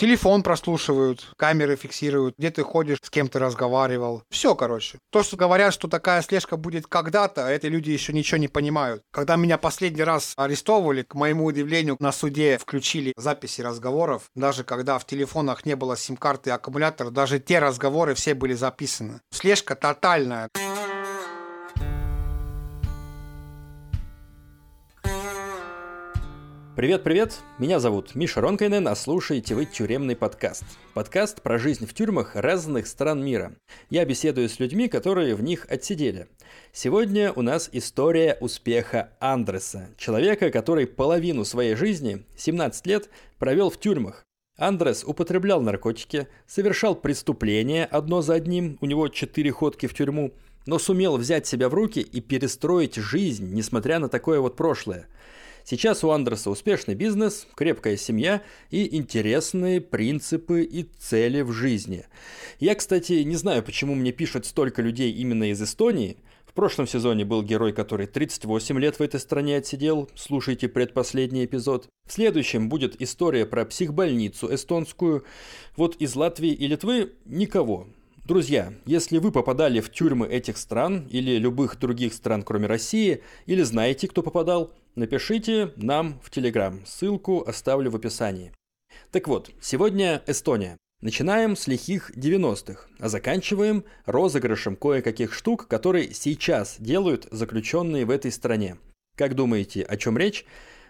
Телефон прослушивают, камеры фиксируют, где ты ходишь, с кем ты разговаривал. Все, короче. То, что говорят, что такая слежка будет когда-то, эти люди еще ничего не понимают. Когда меня последний раз арестовывали, к моему удивлению, на суде включили записи разговоров. Даже когда в телефонах не было сим-карты и аккумулятора, даже те разговоры все были записаны. Слежка тотальная. Привет-привет, меня зовут Миша Ронкайнен, а слушаете вы «Тюремный подкаст». Подкаст про жизнь в тюрьмах разных стран мира. Я беседую с людьми, которые в них отсидели. Сегодня у нас история успеха Андреса, человека, который половину своей жизни, 17 лет, провел в тюрьмах. Андрес употреблял наркотики, совершал преступления одно за одним, у него четыре ходки в тюрьму, но сумел взять себя в руки и перестроить жизнь, несмотря на такое вот прошлое – Сейчас у Андерса успешный бизнес, крепкая семья и интересные принципы и цели в жизни. Я, кстати, не знаю, почему мне пишут столько людей именно из Эстонии. В прошлом сезоне был герой, который 38 лет в этой стране отсидел. Слушайте предпоследний эпизод. В следующем будет история про психбольницу эстонскую. Вот из Латвии и Литвы никого. Друзья, если вы попадали в тюрьмы этих стран или любых других стран, кроме России, или знаете, кто попадал, напишите нам в Телеграм. Ссылку оставлю в описании. Так вот, сегодня Эстония. Начинаем с лихих 90-х, а заканчиваем розыгрышем кое-каких штук, которые сейчас делают заключенные в этой стране. Как думаете, о чем речь?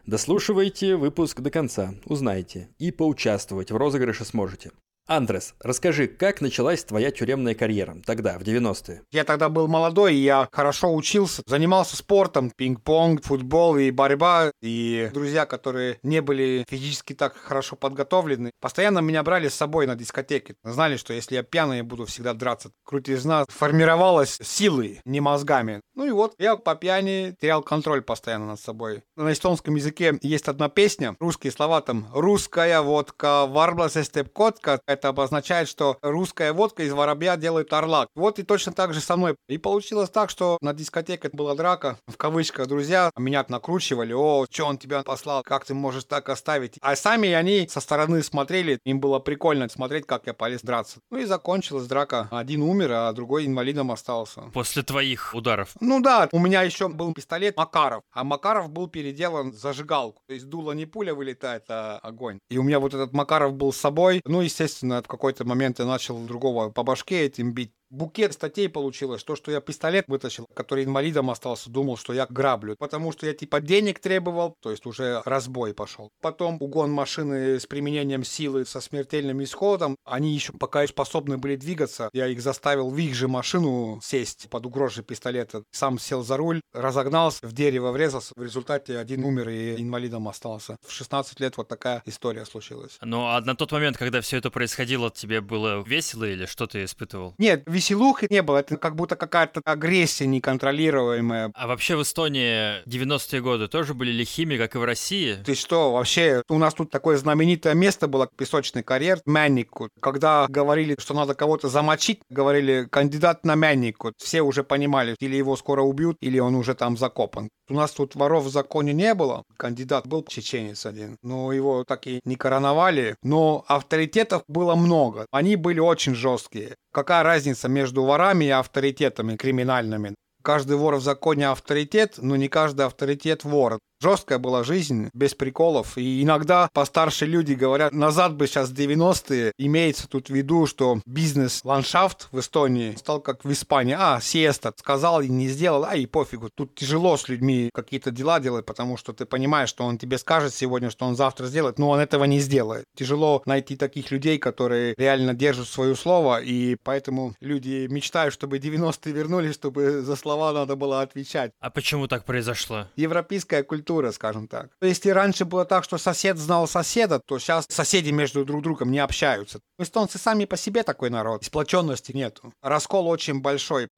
Дослушивайте выпуск до конца, узнаете, и поучаствовать в розыгрыше сможете. Андрес, расскажи, как началась твоя тюремная карьера тогда, в 90-е? Я тогда был молодой, я хорошо учился, занимался спортом, пинг-понг, футбол и борьба. И друзья, которые не были физически так хорошо подготовлены, постоянно меня брали с собой на дискотеки. Знали, что если я пьяный, я буду всегда драться. Крутизна формировалась силой, не мозгами. Ну и вот, я по пьяни терял контроль постоянно над собой. На эстонском языке есть одна песня, русские слова там «Русская водка, варблас котка» это обозначает, что русская водка из воробья делает орла. Вот и точно так же со мной. И получилось так, что на дискотеке была драка, в кавычках, друзья меня накручивали, о, что он тебя послал, как ты можешь так оставить. А сами они со стороны смотрели, им было прикольно смотреть, как я полез драться. Ну и закончилась драка. Один умер, а другой инвалидом остался. После твоих ударов? Ну да, у меня еще был пистолет Макаров, а Макаров был переделан в зажигалку. То есть дуло не пуля вылетает, а огонь. И у меня вот этот Макаров был с собой. Ну, естественно, в какой-то момент я начал другого по башке этим бить букет статей получилось. То, что я пистолет вытащил, который инвалидом остался, думал, что я граблю. Потому что я типа денег требовал, то есть уже разбой пошел. Потом угон машины с применением силы со смертельным исходом. Они еще пока способны были двигаться. Я их заставил в их же машину сесть под угрозой пистолета. Сам сел за руль, разогнался, в дерево врезался. В результате один умер и инвалидом остался. В 16 лет вот такая история случилась. Ну а на тот момент, когда все это происходило, тебе было весело или что ты испытывал? Нет, веселухи не было. Это как будто какая-то агрессия неконтролируемая. А вообще в Эстонии 90-е годы тоже были лихими, как и в России? Ты что, вообще, у нас тут такое знаменитое место было, песочный карьер, Мяннику. Когда говорили, что надо кого-то замочить, говорили кандидат на Мяннику. Все уже понимали, или его скоро убьют, или он уже там закопан. У нас тут воров в законе не было. Кандидат был чеченец один. Но его так и не короновали. Но авторитетов было много. Они были очень жесткие. Какая разница между ворами и авторитетами криминальными? Каждый вор в законе авторитет, но не каждый авторитет вор. Жесткая была жизнь, без приколов. И иногда постарше люди говорят, назад бы сейчас 90-е. Имеется тут в виду, что бизнес-ландшафт в Эстонии стал как в Испании. А, сиеста, сказал и не сделал, а и пофигу. Тут тяжело с людьми какие-то дела делать, потому что ты понимаешь, что он тебе скажет сегодня, что он завтра сделает, но он этого не сделает. Тяжело найти таких людей, которые реально держат свое слово, и поэтому люди мечтают, чтобы 90-е вернулись, чтобы за слова надо было отвечать. А почему так произошло? Европейская культура культура, скажем так. Если раньше было так, что сосед знал соседа, то сейчас соседи между друг другом не общаются. Эстонцы сами по себе такой народ, сплоченности нету. Раскол очень большой.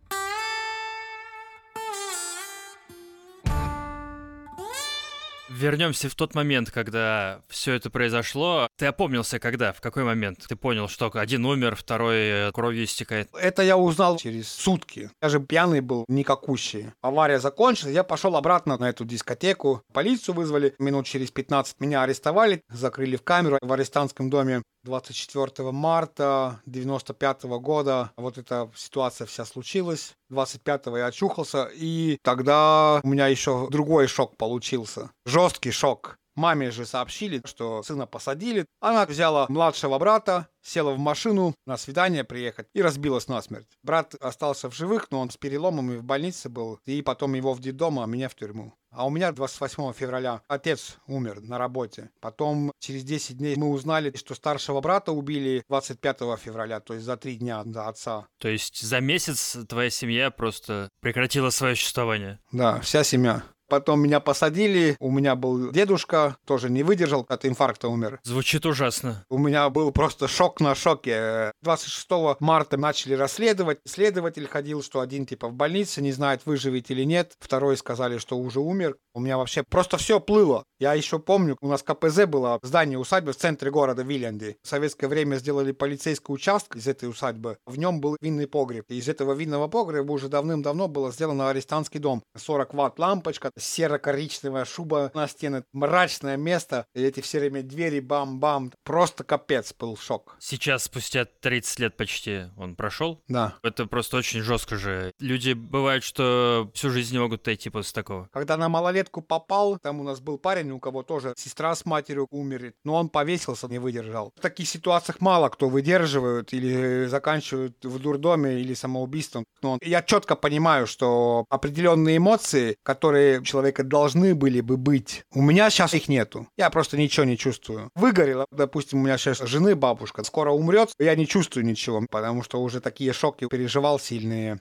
Вернемся в тот момент, когда все это произошло. Ты опомнился когда? В какой момент? Ты понял, что один умер, второй э, кровью истекает? Это я узнал через сутки. Я же пьяный был, никакущий. Авария закончилась, я пошел обратно на эту дискотеку. Полицию вызвали, минут через 15 меня арестовали, закрыли в камеру в арестантском доме. 24 марта 95 года вот эта ситуация вся случилась. 25-го я очухался, и тогда у меня еще другой шок получился. Жесткий шок. Маме же сообщили, что сына посадили. Она взяла младшего брата, села в машину на свидание приехать и разбилась насмерть. Брат остался в живых, но он с переломами в больнице был. И потом его в детдом, а меня в тюрьму. А у меня 28 февраля отец умер на работе. Потом через 10 дней мы узнали, что старшего брата убили 25 февраля, то есть за три дня до отца. То есть за месяц твоя семья просто прекратила свое существование? Да, вся семья. Потом меня посадили, у меня был дедушка, тоже не выдержал, от инфаркта умер. Звучит ужасно. У меня был просто шок на шоке. 26 марта начали расследовать. Следователь ходил, что один типа в больнице, не знает, выживет или нет. Второй сказали, что уже умер. У меня вообще просто все плыло. Я еще помню, у нас КПЗ было здание усадьбы в центре города Вильянди. В советское время сделали полицейский участок из этой усадьбы. В нем был винный погреб. Из этого винного погреба уже давным-давно было сделано арестантский дом. 40 ватт лампочка, серо-коричневая шуба на стены, мрачное место, и эти все время двери бам-бам. Просто капец был шок. Сейчас, спустя 30 лет почти, он прошел? Да. Это просто очень жестко же. Люди бывают, что всю жизнь не могут отойти после такого. Когда на малолетку попал, там у нас был парень, у кого тоже сестра с матерью умерли, но он повесился, не выдержал. В таких ситуациях мало кто выдерживают или заканчивают в дурдоме или самоубийством. Но я четко понимаю, что определенные эмоции, которые человека должны были бы быть, у меня сейчас их нету. Я просто ничего не чувствую. Выгорело, допустим, у меня сейчас жены бабушка, скоро умрет, я не чувствую ничего, потому что уже такие шоки переживал сильные.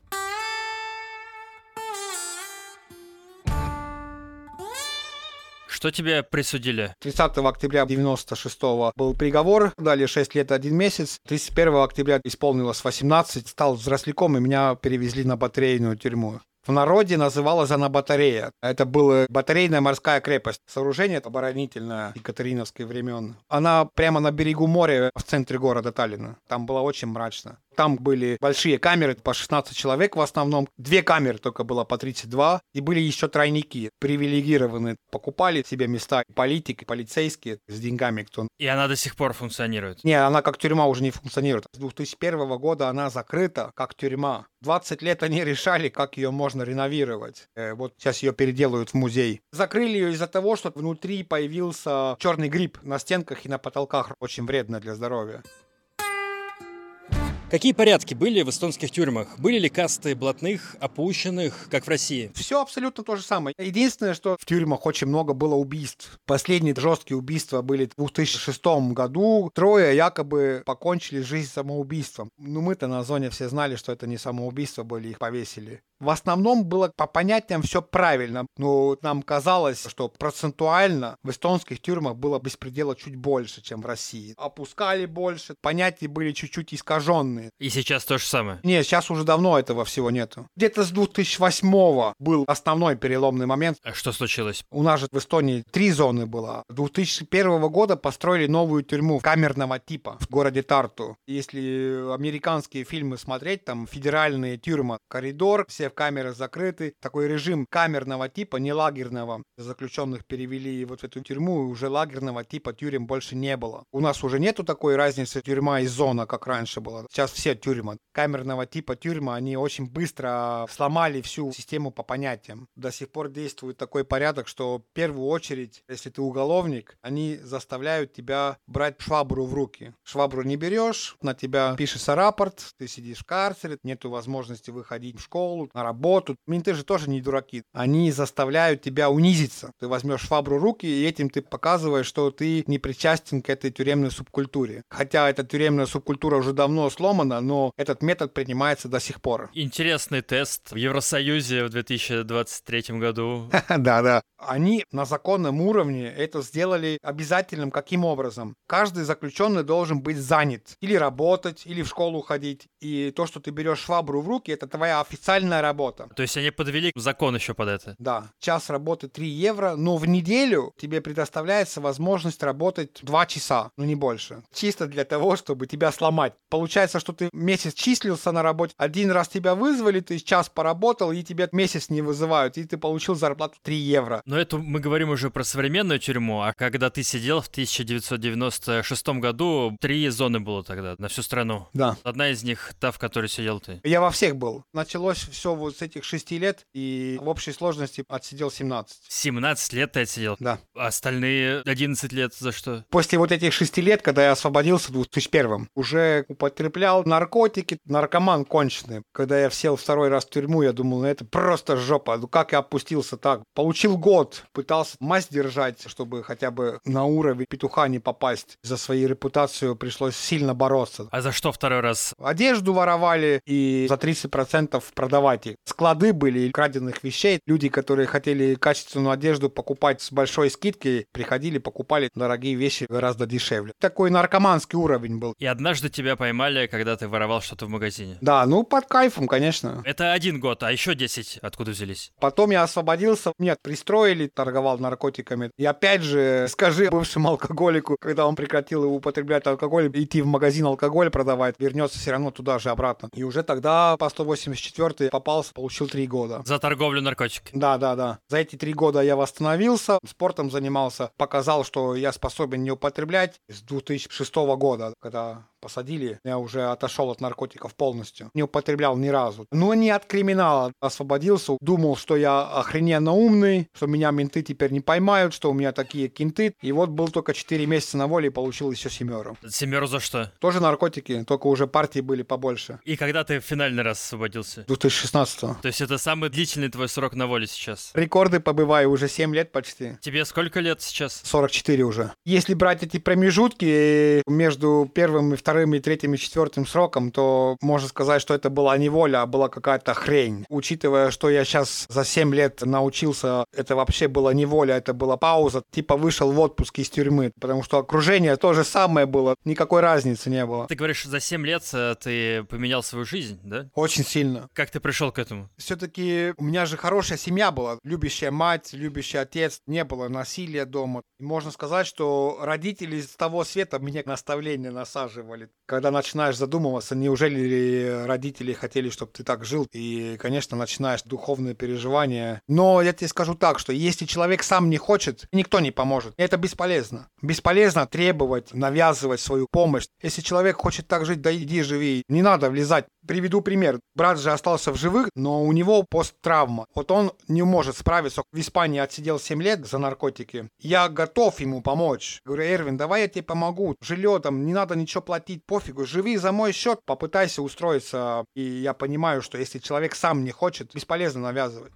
Что тебе присудили? 30 октября 96 был приговор, дали 6 лет 1 месяц. 31 октября исполнилось 18, стал взросляком, и меня перевезли на батарейную тюрьму. В народе называлась она батарея. Это была батарейная морская крепость. Сооружение оборонительное Екатериновских времен. Она прямо на берегу моря в центре города Таллина. Там было очень мрачно. Там были большие камеры по 16 человек в основном. Две камеры только было по 32. И были еще тройники, привилегированные. Покупали себе места политики, полицейские с деньгами. Кто... И она до сих пор функционирует? Не, она как тюрьма уже не функционирует. С 2001 года она закрыта как тюрьма. 20 лет они решали, как ее можно реновировать. Э, вот сейчас ее переделают в музей. Закрыли ее из-за того, что внутри появился черный гриб на стенках и на потолках. Очень вредно для здоровья. Какие порядки были в эстонских тюрьмах? Были ли касты блатных, опущенных, как в России? Все абсолютно то же самое. Единственное, что в тюрьмах очень много было убийств. Последние жесткие убийства были в 2006 году. Трое якобы покончили жизнь самоубийством. Ну, мы-то на зоне все знали, что это не самоубийство были, их повесили. В основном было по понятиям все правильно. Но нам казалось, что процентуально в эстонских тюрьмах было беспредела чуть больше, чем в России. Опускали больше, понятия были чуть-чуть искаженные. И сейчас то же самое? Нет, сейчас уже давно этого всего нету. Где-то с 2008 был основной переломный момент. А что случилось? У нас же в Эстонии три зоны было. 2001 года построили новую тюрьму камерного типа в городе Тарту. Если американские фильмы смотреть, там федеральные тюрьмы, коридор, все камеры закрыты. Такой режим камерного типа, не лагерного. Заключенных перевели вот в эту тюрьму, и уже лагерного типа тюрем больше не было. У нас уже нету такой разницы тюрьма и зона, как раньше было. Сейчас все тюрьмы камерного типа тюрьмы, они очень быстро сломали всю систему по понятиям. До сих пор действует такой порядок, что в первую очередь, если ты уголовник, они заставляют тебя брать швабру в руки. Швабру не берешь, на тебя пишется рапорт, ты сидишь в карцере, нету возможности выходить в школу, на работу. Менты же тоже не дураки. Они заставляют тебя унизиться. Ты возьмешь швабру руки, и этим ты показываешь, что ты не причастен к этой тюремной субкультуре. Хотя эта тюремная субкультура уже давно сломана, но этот метод принимается до сих пор. Интересный тест в Евросоюзе в 2023 году. Да, да. Они на законном уровне это сделали обязательным. Каким образом? Каждый заключенный должен быть занят. Или работать, или в школу ходить. И то, что ты берешь швабру в руки, это твоя официальная работа. То есть они подвели закон еще под это? Да, час работы 3 евро, но в неделю тебе предоставляется возможность работать 2 часа, ну не больше. Чисто для того, чтобы тебя сломать. Получается, что ты месяц числился на работе, один раз тебя вызвали, ты час поработал, и тебя месяц не вызывают, и ты получил зарплату 3 евро. Но это мы говорим уже про современную тюрьму, а когда ты сидел в 1996 году, три зоны было тогда на всю страну. Да. Одна из них та, в которой сидел ты. Я во всех был. Началось все вот с этих шести лет, и в общей сложности отсидел 17. 17 лет ты отсидел? Да. А остальные 11 лет за что? После вот этих шести лет, когда я освободился в 2001 уже употреблял наркотики, наркоман конченый. Когда я сел второй раз в тюрьму, я думал, ну это просто жопа. Ну как я опустился так? Получил год, пытался масть держать, чтобы хотя бы на уровень петуха не попасть. За свою репутацию пришлось сильно бороться. А за что второй раз? Одежду воровали и за 30% продавать их. Склады были краденных вещей. Люди, которые хотели качественную одежду покупать с большой скидкой, приходили, покупали дорогие вещи гораздо дешевле. Такой наркоманский уровень был. И однажды тебя поймали, когда ты воровал что-то в магазине. Да, ну под кайфом, конечно. Это один год, а еще 10 откуда взялись? Потом я освободился, меня пристроили, торговал наркотиками. И опять же, скажи бывшему алкоголику, когда он прекратил употреблять алкоголь, идти в магазин алкоголь продавать, вернется все равно туда же обратно. И уже тогда по 184 попался, получил три года. За торговлю наркотиками? Да, да, да. За эти три года я восстановился, спортом занимался, показал, что я способен не употреблять с 2006 года, когда посадили, я уже отошел от наркотиков полностью. Не употреблял ни разу. Но не от криминала освободился. Думал, что я охрененно умный, что меня менты теперь не поймают, что у меня такие кинты. И вот был только 4 месяца на воле и получил еще семеру. Семеру за что? Тоже наркотики, только уже партии были побольше. И когда ты в финальный раз освободился? 2016 То есть это самый длительный твой срок на воле сейчас? Рекорды побываю уже 7 лет почти. Тебе сколько лет сейчас? 44 уже. Если брать эти промежутки между первым и вторым и третьим и четвертым сроком, то можно сказать, что это была не воля, а была какая-то хрень. Учитывая, что я сейчас за 7 лет научился, это вообще была не воля, это была пауза. Типа вышел в отпуск из тюрьмы, потому что окружение то же самое было, никакой разницы не было. Ты говоришь, за 7 лет э, ты поменял свою жизнь, да? Очень сильно. Как ты пришел к этому? Все-таки у меня же хорошая семья была, любящая мать, любящий отец, не было насилия дома. Можно сказать, что родители с того света мне наставления насаживали. Когда начинаешь задумываться, неужели родители хотели, чтобы ты так жил, и, конечно, начинаешь духовные переживания. Но я тебе скажу так, что если человек сам не хочет, никто не поможет. Это бесполезно. Бесполезно требовать, навязывать свою помощь. Если человек хочет так жить, да иди живи. Не надо влезать. Приведу пример. Брат же остался в живых, но у него посттравма. Вот он не может справиться. В Испании отсидел 7 лет за наркотики. Я готов ему помочь. Говорю, Эрвин, давай я тебе помогу. Жилье там, не надо ничего платить, пофигу. Живи за мой счет, попытайся устроиться. И я понимаю, что если человек сам не хочет, бесполезно навязывать.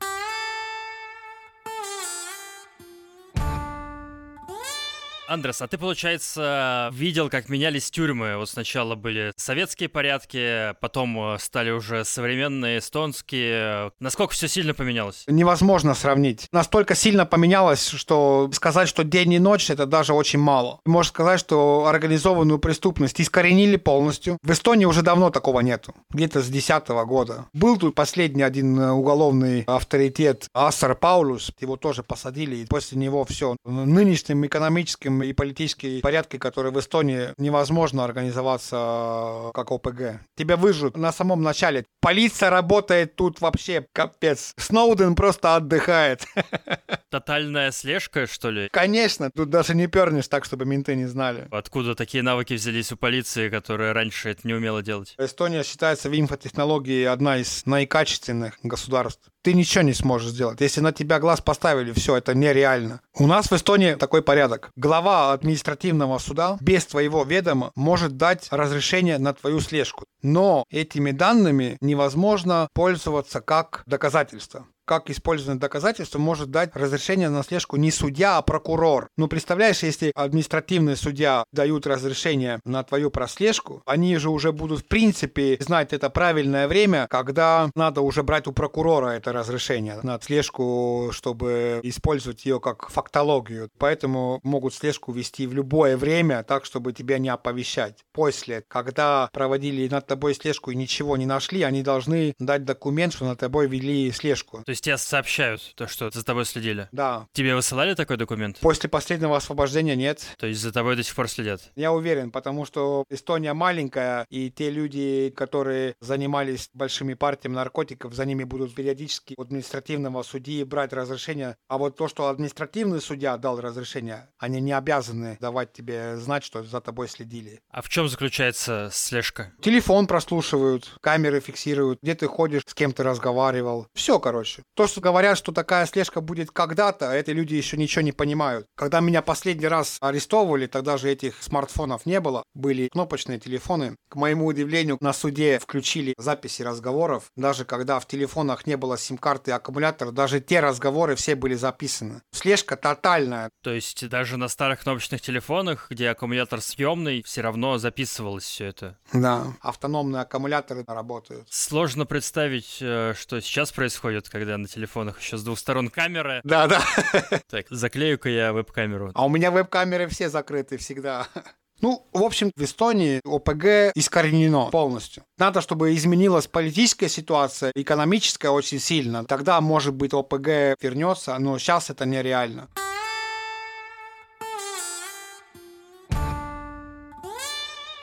Андрес, а ты, получается, видел, как менялись тюрьмы? Вот сначала были советские порядки, потом э, стали уже современные эстонские. Насколько все сильно поменялось? Невозможно сравнить. Настолько сильно поменялось, что сказать, что день и ночь, это даже очень мало. Можно сказать, что организованную преступность искоренили полностью. В Эстонии уже давно такого нету. Где-то с 2010 года. Был тут последний один э, уголовный авторитет Ассар Паулус. Его тоже посадили. И после него все. Нынешним экономическим и политические порядки, которые в Эстонии невозможно организоваться э, как ОПГ. Тебя выжжут на самом начале. Полиция работает тут вообще капец. Сноуден просто отдыхает. Тотальная слежка, что ли? Конечно, тут даже не пернешь так, чтобы менты не знали. Откуда такие навыки взялись у полиции, которая раньше это не умела делать? Эстония считается в инфотехнологии одна из наикачественных государств. Ты ничего не сможешь сделать. Если на тебя глаз поставили, все, это нереально. У нас в Эстонии такой порядок. Глава административного суда без твоего ведома может дать разрешение на твою слежку. Но этими данными невозможно пользоваться как доказательство. Как использованное доказательство может дать разрешение на слежку не судья, а прокурор. Ну, представляешь, если административный судья дают разрешение на твою прослежку, они же уже будут в принципе знать это правильное время, когда надо уже брать у прокурора это разрешение на слежку, чтобы использовать ее как фактологию. Поэтому могут слежку вести в любое время, так, чтобы тебя не оповещать. После, когда проводили над тобой слежку и ничего не нашли, они должны дать документ, что над тобой вели слежку. То есть тебе сообщают то, что за тобой следили? Да. Тебе высылали такой документ? После последнего освобождения нет. То есть за тобой до сих пор следят? Я уверен, потому что Эстония маленькая, и те люди, которые занимались большими партиями наркотиков, за ними будут периодически у административного судьи брать разрешение. А вот то, что административный судья дал разрешение, они не обязаны давать тебе знать, что за тобой следили. А в чем заключается слежка? Телефон прослушивают, камеры фиксируют, где ты ходишь, с кем ты разговаривал. Все, короче. То, что говорят, что такая слежка будет когда-то, эти люди еще ничего не понимают. Когда меня последний раз арестовывали, тогда же этих смартфонов не было, были кнопочные телефоны. К моему удивлению, на суде включили записи разговоров. Даже когда в телефонах не было сим-карты и аккумулятора, даже те разговоры все были записаны. Слежка тотальная. То есть даже на старых кнопочных телефонах, где аккумулятор съемный, все равно записывалось все это? Да, автономные аккумуляторы работают. Сложно представить, э, что сейчас происходит, когда на телефонах еще с двух сторон камера. Да, да. Так, заклею-ка я веб-камеру. А у меня веб-камеры все закрыты всегда. Ну, в общем, в Эстонии ОПГ искоренено полностью. Надо, чтобы изменилась политическая ситуация, экономическая очень сильно. Тогда, может быть, ОПГ вернется, но сейчас это нереально.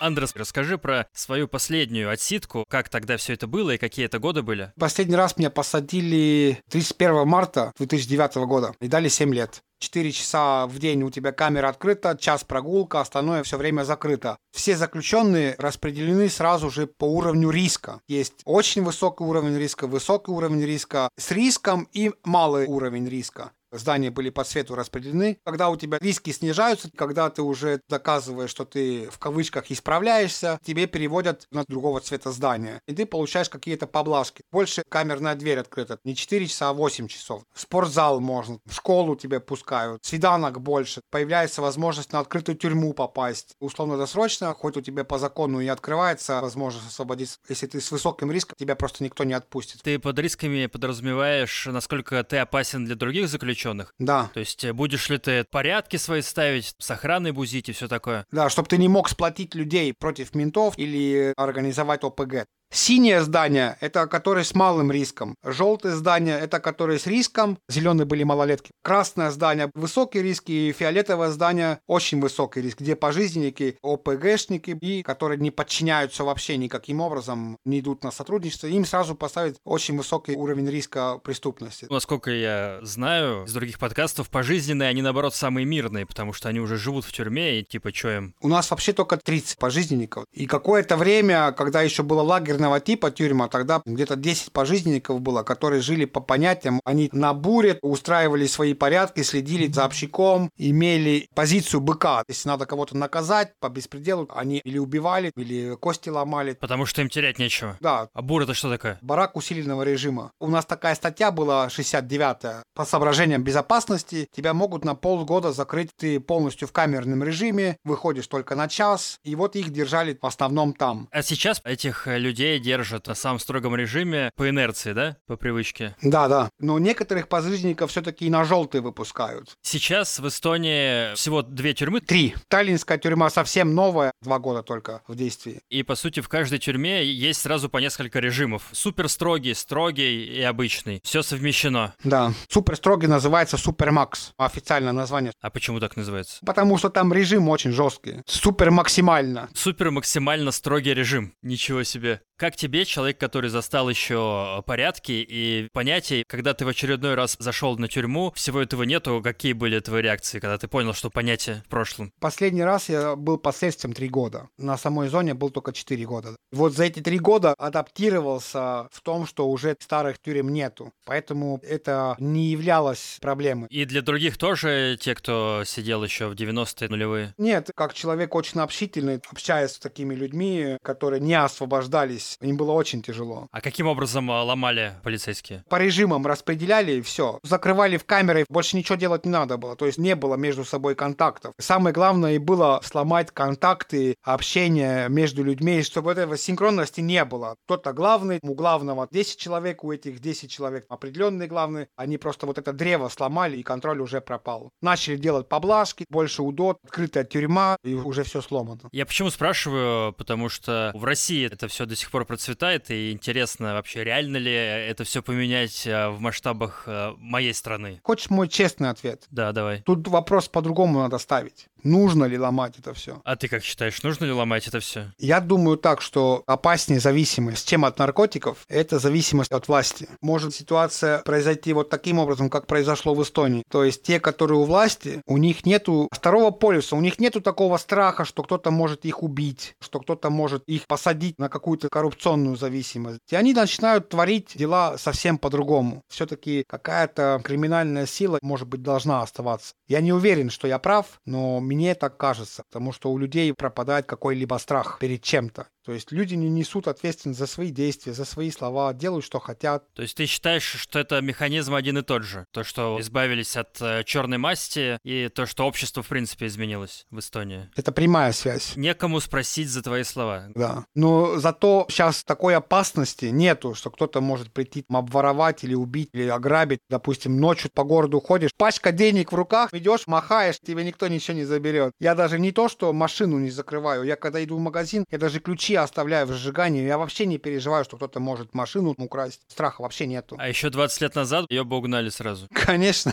Андрес, расскажи про свою последнюю отсидку, как тогда все это было и какие это годы были. Последний раз меня посадили 31 марта 2009 года и дали 7 лет. 4 часа в день у тебя камера открыта, час прогулка, остальное все время закрыто. Все заключенные распределены сразу же по уровню риска. Есть очень высокий уровень риска, высокий уровень риска, с риском и малый уровень риска здания были по цвету распределены. Когда у тебя риски снижаются, когда ты уже доказываешь, что ты в кавычках исправляешься, тебе переводят на другого цвета здания. И ты получаешь какие-то поблажки. Больше камерная дверь открыта. Не 4 часа, а 8 часов. спортзал можно. В школу тебя пускают. Свиданок больше. Появляется возможность на открытую тюрьму попасть. Условно-досрочно, хоть у тебя по закону и открывается возможность освободиться. Если ты с высоким риском, тебя просто никто не отпустит. Ты под рисками подразумеваешь, насколько ты опасен для других заключенных? Заключенных. Да. То есть э, будешь ли ты порядки свои ставить, с охраной бузить и все такое? Да, чтобы ты не мог сплотить людей против ментов или организовать ОПГ. Синее здание – это которые с малым риском. Желтое здание – это которые с риском. Зеленые были малолетки. Красное здание – высокий риск. И фиолетовое здание – очень высокий риск, где пожизненники, ОПГшники, и которые не подчиняются вообще никаким образом, не идут на сотрудничество. Им сразу поставить очень высокий уровень риска преступности. Насколько я знаю, из других подкастов, пожизненные, они, наоборот, самые мирные, потому что они уже живут в тюрьме, и типа, что им? У нас вообще только 30 пожизненников. И какое-то время, когда еще было лагерь лагерного типа тюрьма, тогда где-то 10 пожизненников было, которые жили по понятиям. Они на буре устраивали свои порядки, следили за общиком, имели позицию быка. Если надо кого-то наказать по беспределу, они или убивали, или кости ломали. Потому что им терять нечего. Да. А бур это что такое? Барак усиленного режима. У нас такая статья была 69-я. По соображениям безопасности тебя могут на полгода закрыть. Ты полностью в камерном режиме, выходишь только на час. И вот их держали в основном там. А сейчас этих людей людей держат на самом строгом режиме по инерции, да, по привычке. Да, да. Но некоторых пожизненников все-таки и на желтый выпускают. Сейчас в Эстонии всего две тюрьмы. Три. Таллинская тюрьма совсем новая, два года только в действии. И, по сути, в каждой тюрьме есть сразу по несколько режимов. Супер строгий, строгий и обычный. Все совмещено. Да. Супер строгий называется Супермакс. Официальное название. А почему так называется? Потому что там режим очень жесткий. Супер максимально. Супер максимально строгий режим. Ничего себе. Как тебе, человек, который застал еще э, порядки и понятия, когда ты в очередной раз зашел на тюрьму, всего этого нету, какие были твои реакции, когда ты понял, что понятие в прошлом? Последний раз я был последствием три года. На самой зоне был только четыре года. Вот за эти три года адаптировался в том, что уже старых тюрем нету. Поэтому это не являлось проблемой. И для других тоже, те, кто сидел еще в 90-е нулевые? Нет, как человек очень общительный, общаясь с такими людьми, которые не освобождались ломать им было очень тяжело. А каким образом а, ломали полицейские? По режимам распределяли и все. Закрывали в камеры, больше ничего делать не надо было. То есть не было между собой контактов. Самое главное и было сломать контакты, общение между людьми, чтобы этого синхронности не было. Кто-то главный, у главного 10 человек, у этих 10 человек определенные главные. Они просто вот это древо сломали, и контроль уже пропал. Начали делать поблажки, больше удот, открытая тюрьма, и уже все сломано. Я почему спрашиваю? Потому что в России это все до сих пор процветает, и интересно вообще, реально ли это все поменять э, в масштабах э, моей страны? Хочешь мой честный ответ? Да, давай. Тут вопрос по-другому надо ставить. Нужно ли ломать это все? А ты как считаешь, нужно ли ломать это все? Я думаю так, что опаснее зависимость, чем от наркотиков, это зависимость от власти. Может ситуация произойти вот таким образом, как произошло в Эстонии. То есть те, которые у власти, у них нету второго полюса, у них нету такого страха, что кто-то может их убить, что кто-то может их посадить на какую-то коррупционную зависимость. И они начинают творить дела совсем по-другому. Все-таки какая-то криминальная сила, может быть, должна оставаться. Я не уверен, что я прав, но мне так кажется, потому что у людей пропадает какой-либо страх перед чем-то. То есть люди не несут ответственность за свои действия, за свои слова, делают, что хотят. То есть ты считаешь, что это механизм один и тот же? То, что избавились от э, черной масти, и то, что общество, в принципе, изменилось в Эстонии? Это прямая связь. Некому спросить за твои слова. Да. Но зато сейчас такой опасности нету, что кто-то может прийти обворовать или убить, или ограбить. Допустим, ночью по городу ходишь, пачка денег в руках, идешь, махаешь, тебе никто ничего не заберет. Я даже не то, что машину не закрываю, я когда иду в магазин, я даже ключи ключи оставляю в сжигании. Я вообще не переживаю, что кто-то может машину украсть. Страха вообще нету. А еще 20 лет назад ее бы угнали сразу. Конечно.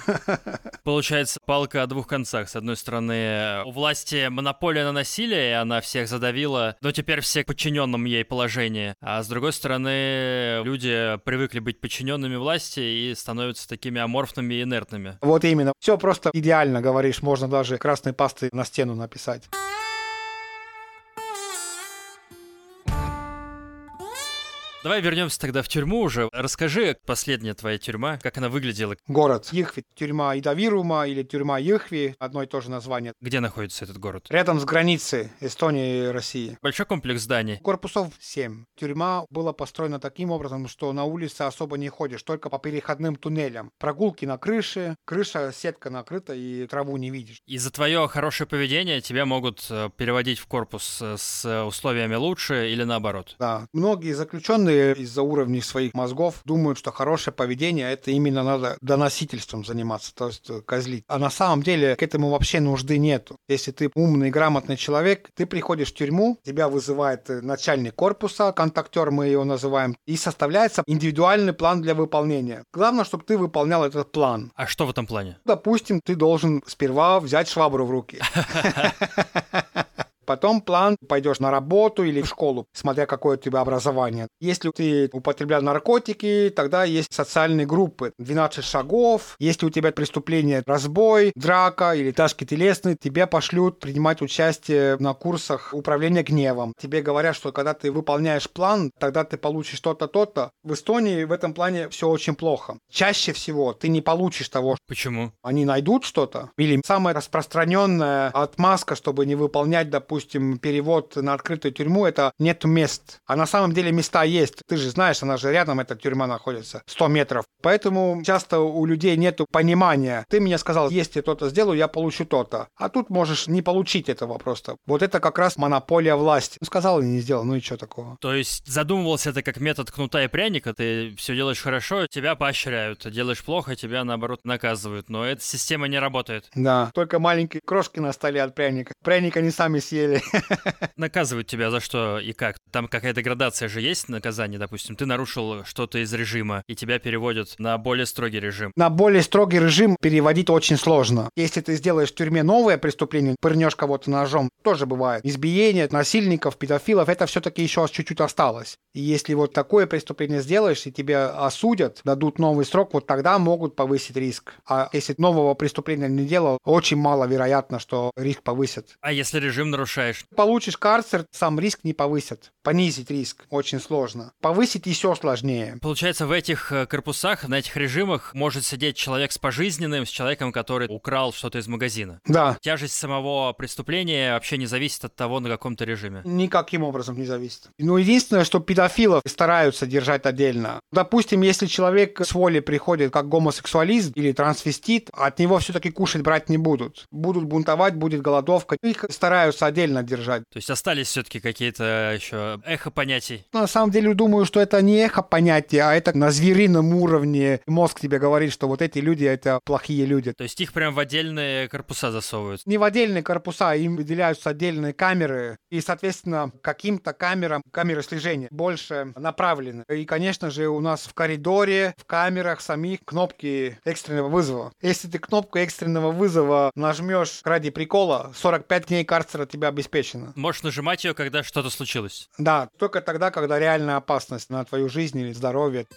Получается, палка о двух концах. С одной стороны, у власти монополия на насилие, и она всех задавила, но теперь все подчиненным ей положение. А с другой стороны, люди привыкли быть подчиненными власти и становятся такими аморфными и инертными. Вот именно. Все просто идеально говоришь. Можно даже красной пастой на стену написать. Давай вернемся тогда в тюрьму уже. Расскажи, последняя твоя тюрьма, как она выглядела. Город Ихви, тюрьма Идавирума или тюрьма Ихви, одно и то же название. Где находится этот город? Рядом с границей Эстонии и России. Большой комплекс зданий. Корпусов 7. Тюрьма была построена таким образом, что на улице особо не ходишь, только по переходным туннелям. Прогулки на крыше, крыша, сетка накрыта и траву не видишь. И за твое хорошее поведение тебя могут э, переводить в корпус э, с условиями лучше или наоборот? Да. Многие заключенные заключенные из-за уровней своих мозгов думают, что хорошее поведение это именно надо доносительством заниматься, то есть э, козлить. А на самом деле к этому вообще нужды нету. Если ты умный, грамотный человек, ты приходишь в тюрьму, тебя вызывает э, начальник корпуса, контактер мы его называем, и составляется индивидуальный план для выполнения. Главное, чтобы ты выполнял этот план. А что в этом плане? Допустим, ты должен сперва взять швабру в руки. Потом план, пойдешь на работу или в школу, смотря какое у тебя образование. Если ты употреблял наркотики, тогда есть социальные группы. 12 шагов. Если у тебя преступление разбой, драка или тяжкий телесный, тебя пошлют принимать участие на курсах управления гневом. Тебе говорят, что когда ты выполняешь план, тогда ты получишь то-то, то-то. В Эстонии в этом плане все очень плохо. Чаще всего ты не получишь того. Почему? Они найдут что-то. Или самая распространенная отмазка, чтобы не выполнять, допустим, допустим, перевод на открытую тюрьму, это нет мест. А на самом деле места есть. Ты же знаешь, она же рядом, эта тюрьма находится, 100 метров. Поэтому часто у людей нет понимания. Ты мне сказал, если я то-то сделаю, я получу то-то. А тут можешь не получить этого просто. Вот это как раз монополия власти. Ну, сказал и не сделал, ну и что такого? То есть задумывался это как метод кнута и пряника, ты все делаешь хорошо, тебя поощряют, делаешь плохо, тебя наоборот наказывают. Но эта система не работает. Да, только маленькие крошки на столе от пряника. Пряник они сами съели деле. Наказывают тебя за что и как? Там какая-то градация же есть наказание, допустим, ты нарушил что-то из режима, и тебя переводят на более строгий режим. На более строгий режим переводить очень сложно. Если ты сделаешь в тюрьме новое преступление, пырнешь кого-то ножом, тоже бывает. Избиение, насильников, педофилов, это все-таки еще чуть-чуть осталось. И если вот такое преступление сделаешь, и тебя осудят, дадут новый срок, вот тогда могут повысить риск. А если нового преступления не делал, очень мало вероятно, что риск повысят. А если режим нарушает нарушаешь. Получишь карцер, сам риск не повысят. Понизить риск очень сложно. Повысить еще сложнее. Получается, в этих э, корпусах, на этих режимах может сидеть человек с пожизненным, с человеком, который украл что-то из магазина. Да. Тяжесть самого преступления вообще не зависит от того, на каком то режиме. Никаким образом не зависит. Но единственное, что педофил педофилов стараются держать отдельно. Допустим, если человек с воли приходит как гомосексуалист или трансвестит, от него все-таки кушать брать не будут. Будут бунтовать, будет голодовка. Их стараются отдельно держать. То есть остались все-таки какие-то еще эхо понятий? На самом деле, думаю, что это не эхо понятия, а это на зверином уровне. Мозг тебе говорит, что вот эти люди — это плохие люди. То есть их прям в отдельные корпуса засовывают? Не в отдельные корпуса, им выделяются отдельные камеры. И, соответственно, каким-то камерам, камеры слежения больше направлены. И, конечно же, у нас в коридоре, в камерах самих кнопки экстренного вызова. Если ты кнопку экстренного вызова нажмешь ради прикола, 45 дней карцера тебя обеспечено. Можешь нажимать ее, когда что-то случилось? Да, только тогда, когда реальная опасность на твою жизнь или здоровье.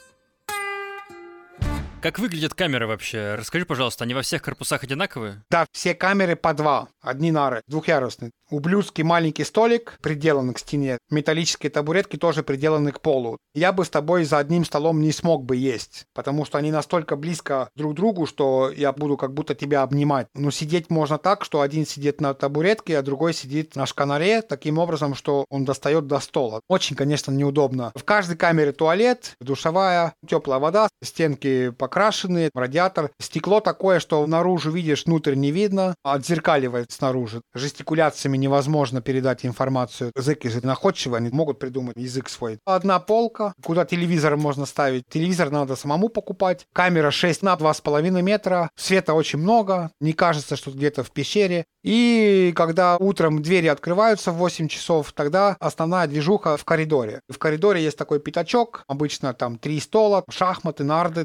Как выглядят камеры вообще? Расскажи, пожалуйста, они во всех корпусах одинаковые? Да, все камеры по два. Одни нары, двухъярусные. Ублюдский маленький столик приделан к стене. Металлические табуретки тоже приделаны к полу. Я бы с тобой за одним столом не смог бы есть, потому что они настолько близко друг к другу, что я буду как будто тебя обнимать. Но сидеть можно так, что один сидит на табуретке, а другой сидит на шканаре, таким образом, что он достает до стола. Очень, конечно, неудобно. В каждой камере туалет, душевая, теплая вода, стенки покрашенные, радиатор. Стекло такое, что наружу видишь, внутрь не видно, отзеркаливает снаружи. Жестикуляциями невозможно передать информацию. Языки же находчивые, они могут придумать язык свой. Одна полка, куда телевизор можно ставить. Телевизор надо самому покупать. Камера 6 на 2,5 метра. Света очень много. Не кажется, что где-то в пещере. И когда утром двери открываются в 8 часов, тогда основная движуха в коридоре. В коридоре есть такой пятачок, обычно там три стола, шахматы, нарды,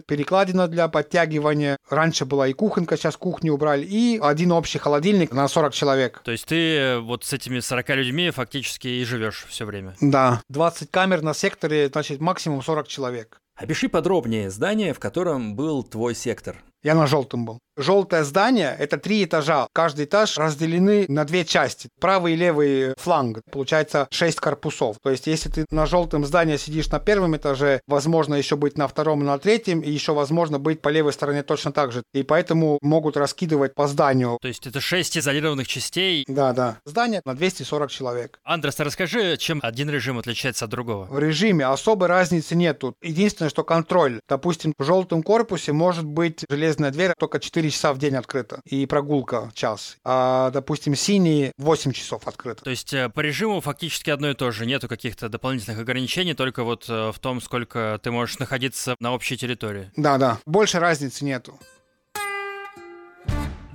перекладина для подтягивания. Раньше была и кухонка, сейчас кухню убрали, и один общий холодильник на 40 человек. То есть ты вот с этими 40 людьми фактически и живешь все время. Да. 20 камер на секторе, значит, максимум 40 человек. Опиши подробнее здание, в котором был твой сектор. Я на желтом был. Желтое здание – это три этажа. Каждый этаж разделены на две части. Правый и левый фланг. Получается шесть корпусов. То есть, если ты на желтом здании сидишь на первом этаже, возможно еще быть на втором и на третьем, и еще возможно быть по левой стороне точно так же. И поэтому могут раскидывать по зданию. То есть, это шесть изолированных частей? Да, да. Здание на 240 человек. Андрес, расскажи, чем один режим отличается от другого? В режиме особой разницы нету. Единственное, что контроль. Допустим, в желтом корпусе может быть железная дверь только 4 4 часа в день открыто, и прогулка час. А, допустим, синий 8 часов открыто. То есть э, по режиму фактически одно и то же, нету каких-то дополнительных ограничений, только вот э, в том, сколько ты можешь находиться на общей территории. Да, да, больше разницы нету.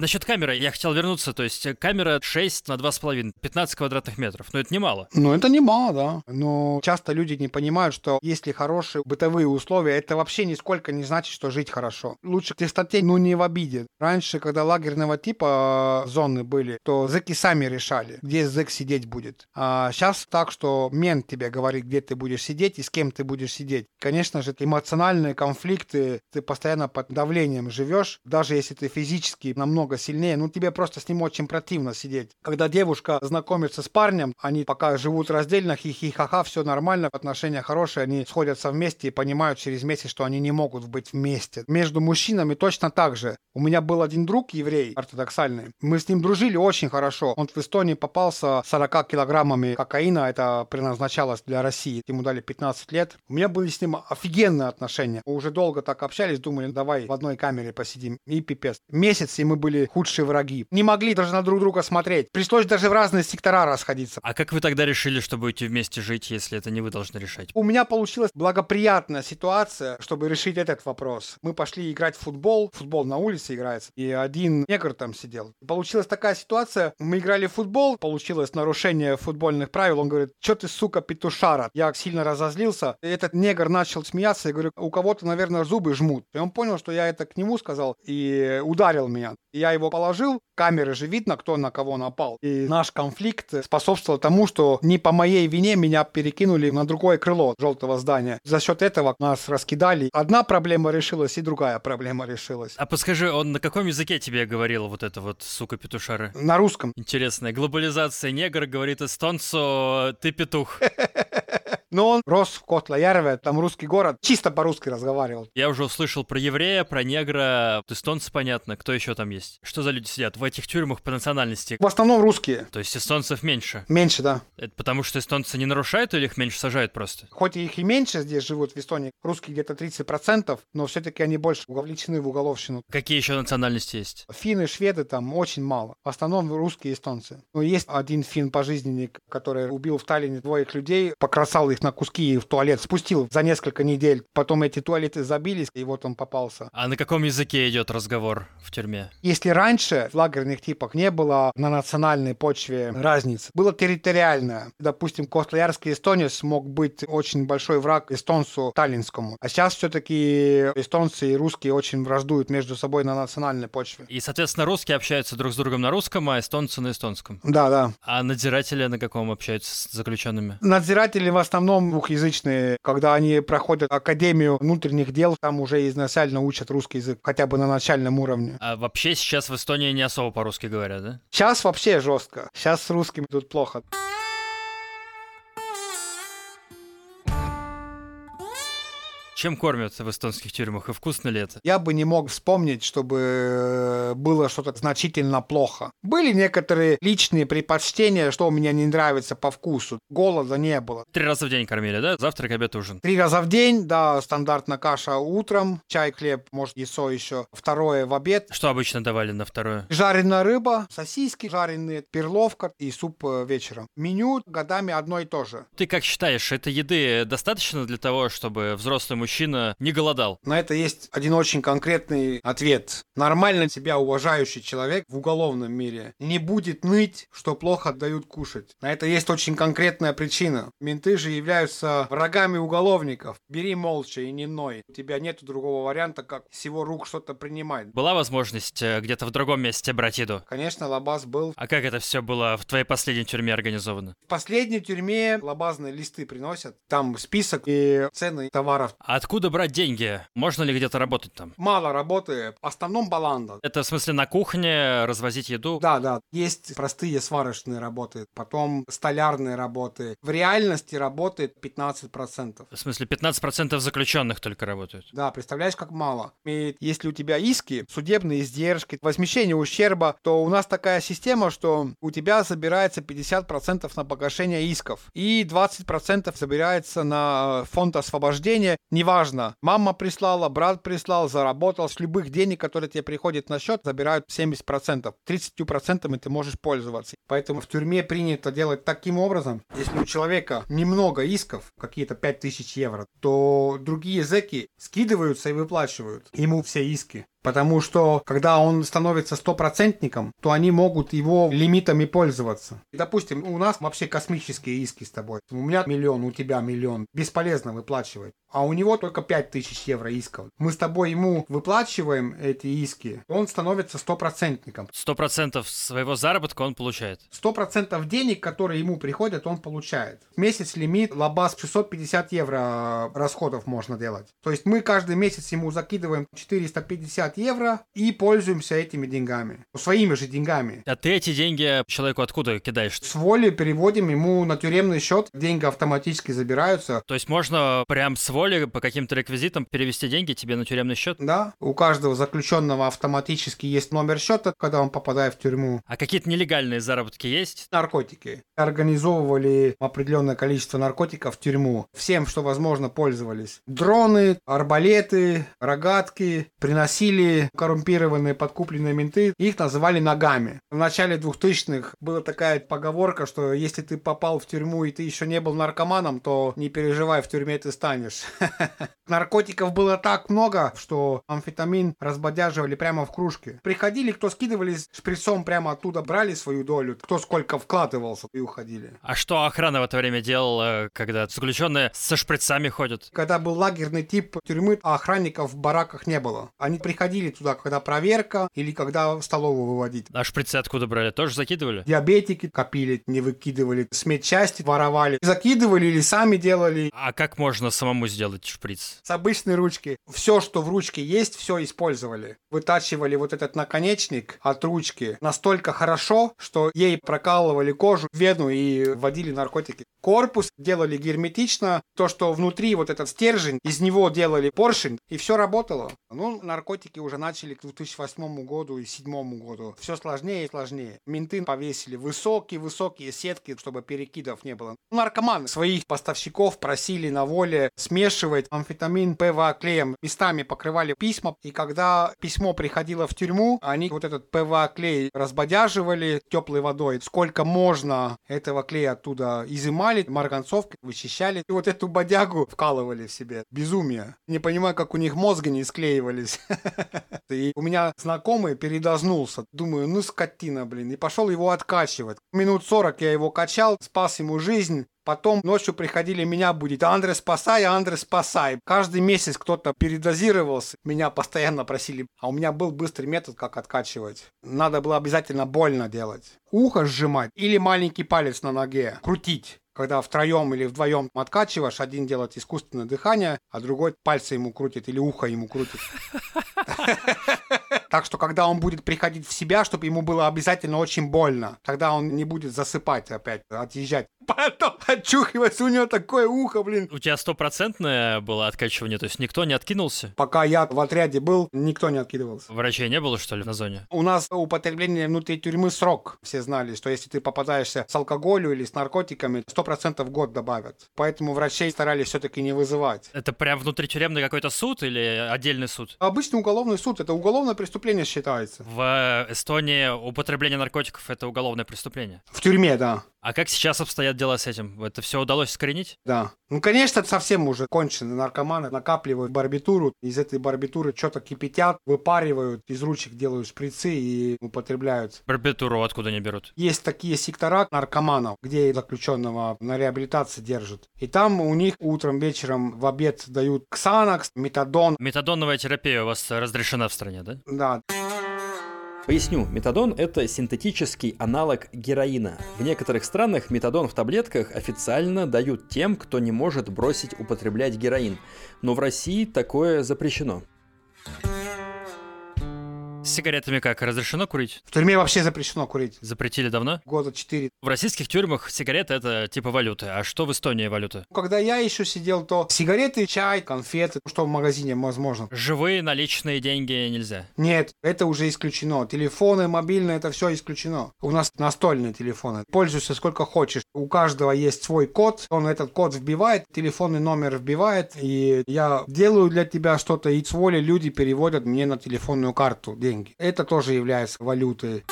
Насчет камеры я хотел вернуться, то есть э, камера 6 на 2,5, 15 квадратных метров, но это немало. Ну, это немало, да. Но часто люди не понимают, что если хорошие бытовые условия, это вообще нисколько не значит, что жить хорошо. Лучше чистоте, ну, не в обиде. Раньше, когда лагерного типа э, зоны были, то зэки сами решали, где зэк сидеть будет. А сейчас так, что мент тебе говорит, где ты будешь сидеть и с кем ты будешь сидеть. Конечно же, эмоциональные конфликты, ты постоянно под давлением живешь, даже если ты физически намного намного сильнее, ну тебе просто с ним очень противно сидеть. Когда девушка знакомится с парнем, они пока живут раздельно, хихи-ха-ха, все нормально, отношения хорошие, они сходятся вместе и понимают через месяц, что они не могут быть вместе. Между мужчинами точно так же. У меня был один друг, еврей, ортодоксальный. Мы с ним дружили очень хорошо. Он в Эстонии попался 40 килограммами кокаина, это предназначалось для России. Ему дали 15 лет. У меня были с ним офигенные отношения. Мы уже долго так общались, думали, давай в одной камере посидим. И пипец. Месяц, и мы были худшие враги. Не могли даже на друг друга смотреть. Пришлось даже в разные сектора расходиться. А как вы тогда решили, что будете вместе жить, если это не вы должны решать? У меня получилась благоприятная ситуация, чтобы решить этот вопрос. Мы пошли играть в футбол. Футбол на улице играется. И один негр там сидел. Получилась такая ситуация. Мы играли в футбол. Получилось нарушение футбольных правил. Он говорит, что ты, сука, петушара? Я сильно разозлился. И этот негр начал смеяться. Я говорю, у кого-то, наверное, зубы жмут. И он понял, что я это к нему сказал и ударил меня. Я его положил, камеры же видно, кто на кого напал. И наш конфликт способствовал тому, что не по моей вине меня перекинули на другое крыло желтого здания. За счет этого нас раскидали. Одна проблема решилась, и другая проблема решилась. А подскажи, он на каком языке тебе говорил вот это вот, сука, петушары? На русском. Интересная глобализация. Негр говорит эстонцу, ты петух. Но он рос в Котлаярве, там русский город, чисто по-русски разговаривал. Я уже услышал про еврея, про негра, эстонцы, понятно. Кто еще там есть? Что за люди сидят в этих тюрьмах по национальности? В основном русские. То есть эстонцев меньше? Меньше, да. Это потому что эстонцы не нарушают или их меньше сажают просто? Хоть их и меньше здесь живут в Эстонии, русские где-то 30%, но все-таки они больше вовлечены в уголовщину. Какие еще национальности есть? Финны, шведы там очень мало. В основном русские и эстонцы. Но есть один фин пожизненник, который убил в Таллине двоих людей, покросал их на куски в туалет спустил за несколько недель. Потом эти туалеты забились, и вот он попался. А на каком языке идет разговор в тюрьме? Если раньше в лагерных типах не было на национальной почве разницы, было территориально. Допустим, Котлярский эстонец мог быть очень большой враг эстонцу таллинскому. А сейчас все-таки эстонцы и русские очень враждуют между собой на национальной почве. И, соответственно, русские общаются друг с другом на русском, а эстонцы на эстонском. Да, да. А надзиратели на каком общаются с заключенными? Надзиратели в основном двухязычные. Когда они проходят Академию внутренних дел, там уже изначально учат русский язык, хотя бы на начальном уровне. А вообще сейчас в Эстонии не особо по-русски говорят, да? Сейчас вообще жестко. Сейчас с русскими тут плохо. Чем кормятся в эстонских тюрьмах и вкусно ли это? Я бы не мог вспомнить, чтобы э, было что-то значительно плохо. Были некоторые личные предпочтения, что мне не нравится по вкусу. Голода не было. Три раза в день кормили, да? Завтрак, обед, ужин. Три раза в день, да, стандартно каша утром, чай, хлеб, может, яйцо еще. Второе в обед. Что обычно давали на второе? Жареная рыба, сосиски жареные, перловка и суп э, вечером. Меню годами одно и то же. Ты как считаешь, этой еды достаточно для того, чтобы взрослый мужчина не голодал? На это есть один очень конкретный ответ. Нормально себя уважающий человек в уголовном мире не будет ныть, что плохо дают кушать. На это есть очень конкретная причина. Менты же являются врагами уголовников. Бери молча и не ной. У тебя нет другого варианта, как всего рук что-то принимать. Была возможность э, где-то в другом месте брать еду? Конечно, лабаз был. А как это все было в твоей последней тюрьме организовано? В последней тюрьме лабазные листы приносят. Там список и цены товаров. А откуда брать деньги? Можно ли где-то работать там? Мало работы, в основном баланда. Это в смысле на кухне развозить еду? Да, да. Есть простые сварочные работы, потом столярные работы. В реальности работает 15%. В смысле 15% заключенных только работают? Да, представляешь, как мало. И если у тебя иски, судебные издержки, возмещение ущерба, то у нас такая система, что у тебя забирается 50% на погашение исков и 20% забирается на фонд освобождения. Неважно, мама прислала, брат прислал, заработал. С любых денег, которые тебе приходят на счет, забирают 70%. 30% ты можешь пользоваться. Поэтому в тюрьме принято делать таким образом. Если у человека немного исков, какие-то 5000 евро, то другие зэки скидываются и выплачивают ему все иски. Потому что, когда он становится стопроцентником, то они могут его лимитами пользоваться. Допустим, у нас вообще космические иски с тобой. У меня миллион, у тебя миллион. Бесполезно выплачивать. А у него только 5000 евро исков. Мы с тобой ему выплачиваем эти иски, он становится стопроцентником. Сто процентов своего заработка он получает. Сто процентов денег, которые ему приходят, он получает. Месяц лимит лабаз 650 евро расходов можно делать. То есть мы каждый месяц ему закидываем 450 евро и пользуемся этими деньгами. Своими же деньгами. А ты эти деньги человеку откуда кидаешь? С воли переводим ему на тюремный счет, деньги автоматически забираются. То есть можно прям с воли по каким-то реквизитам перевести деньги тебе на тюремный счет? Да, у каждого заключенного автоматически есть номер счета, когда он попадает в тюрьму. А какие-то нелегальные заработки есть? Наркотики. Организовывали определенное количество наркотиков в тюрьму. Всем, что возможно, пользовались. Дроны, арбалеты, рогатки. Приносили коррумпированные подкупленные менты. Их называли ногами. В начале 2000-х была такая поговорка, что если ты попал в тюрьму и ты еще не был наркоманом, то не переживай, в тюрьме ты станешь. Наркотиков было так много, что амфетамин разбодяживали прямо в кружке. Приходили, кто скидывали шприцом прямо оттуда, брали свою долю, кто сколько вкладывался и уходили. А что охрана в это время делала, когда заключенные со шприцами ходят? Когда был лагерный тип тюрьмы, а охранников в бараках не было. Они приходили приходили туда, когда проверка или когда в столовую выводить. А шприцы откуда брали? Тоже закидывали? Диабетики копили, не выкидывали, смедчасти воровали. Закидывали или сами делали. А как можно самому сделать шприц? С обычной ручки. Все, что в ручке есть, все использовали. Вытачивали вот этот наконечник от ручки настолько хорошо, что ей прокалывали кожу, вену и вводили наркотики. Корпус делали герметично, то, что внутри вот этот стержень, из него делали поршень, и все работало. Ну, наркотики уже начали к 2008 году и 2007 году. Все сложнее и сложнее. Менты повесили высокие-высокие сетки, чтобы перекидов не было. Наркоманы своих поставщиков просили на воле смешивать амфетамин ПВА клеем. Местами покрывали письма, и когда письмо приходило в тюрьму, они вот этот ПВА клей разбодяживали теплой водой. Сколько можно этого клея оттуда изымали, марганцовкой вычищали. И вот эту бодягу вкалывали в себя. Безумие. Не понимаю, как у них мозги не склеивались. И у меня знакомый передознулся. Думаю, ну скотина, блин. И пошел его откачивать. Минут 40 я его качал, спас ему жизнь. Потом ночью приходили меня будить. Андре, спасай, Андре, спасай. Каждый месяц кто-то передозировался. Меня постоянно просили. А у меня был быстрый метод, как откачивать. Надо было обязательно больно делать. Ухо сжимать или маленький палец на ноге. Крутить. Когда втроем или вдвоем откачиваешь, один делает искусственное дыхание, а другой пальцы ему крутит или ухо ему крутит. Так что, когда он будет приходить в себя, чтобы ему было обязательно очень больно, тогда он не будет засыпать опять, отъезжать. Потом очухивается, у него такое ухо, блин. У тебя стопроцентное было откачивание, то есть никто не откинулся? Пока я в отряде был, никто не откидывался. Врачей не было, что ли, на зоне? У нас употребление внутри тюрьмы срок. Все знали, что если ты попадаешься с алкоголем или с наркотиками, 100% в год добавят. Поэтому врачей старались все-таки не вызывать. Это прям внутритюремный какой-то суд или отдельный суд? Обычный уголовный суд. Это уголовное преступление считается. В Эстонии употребление наркотиков — это уголовное преступление? В тюрьме, да. А как сейчас обстоят дела с этим? Это все удалось искоренить? Да. Ну, конечно, совсем уже кончены наркоманы, накапливают барбитуру, из этой барбитуры что-то кипятят, выпаривают, из ручек делают шприцы и употребляют. Барбитуру откуда не берут? Есть такие сектора наркоманов, где заключенного на реабилитации держат. И там у них утром, вечером в обед дают ксанакс, метадон. Метадоновая терапия у вас разрешена в стране, да? Да. Поясню, метадон – это синтетический аналог героина. В некоторых странах метадон в таблетках официально дают тем, кто не может бросить употреблять героин, но в России такое запрещено. С сигаретами как? Разрешено курить? В тюрьме вообще запрещено курить. Запретили давно? Года четыре. В российских тюрьмах сигареты это типа валюты. А что в Эстонии валюта? Когда я еще сидел, то сигареты, чай, конфеты, что в магазине возможно. Живые наличные деньги нельзя? Нет, это уже исключено. Телефоны, мобильные, это все исключено. У нас настольные телефоны. Пользуйся сколько хочешь. У каждого есть свой код. Он этот код вбивает, телефонный номер вбивает. И я делаю для тебя что-то, и с воли люди переводят мне на телефонную карту деньги деньги. Это тоже является валютой.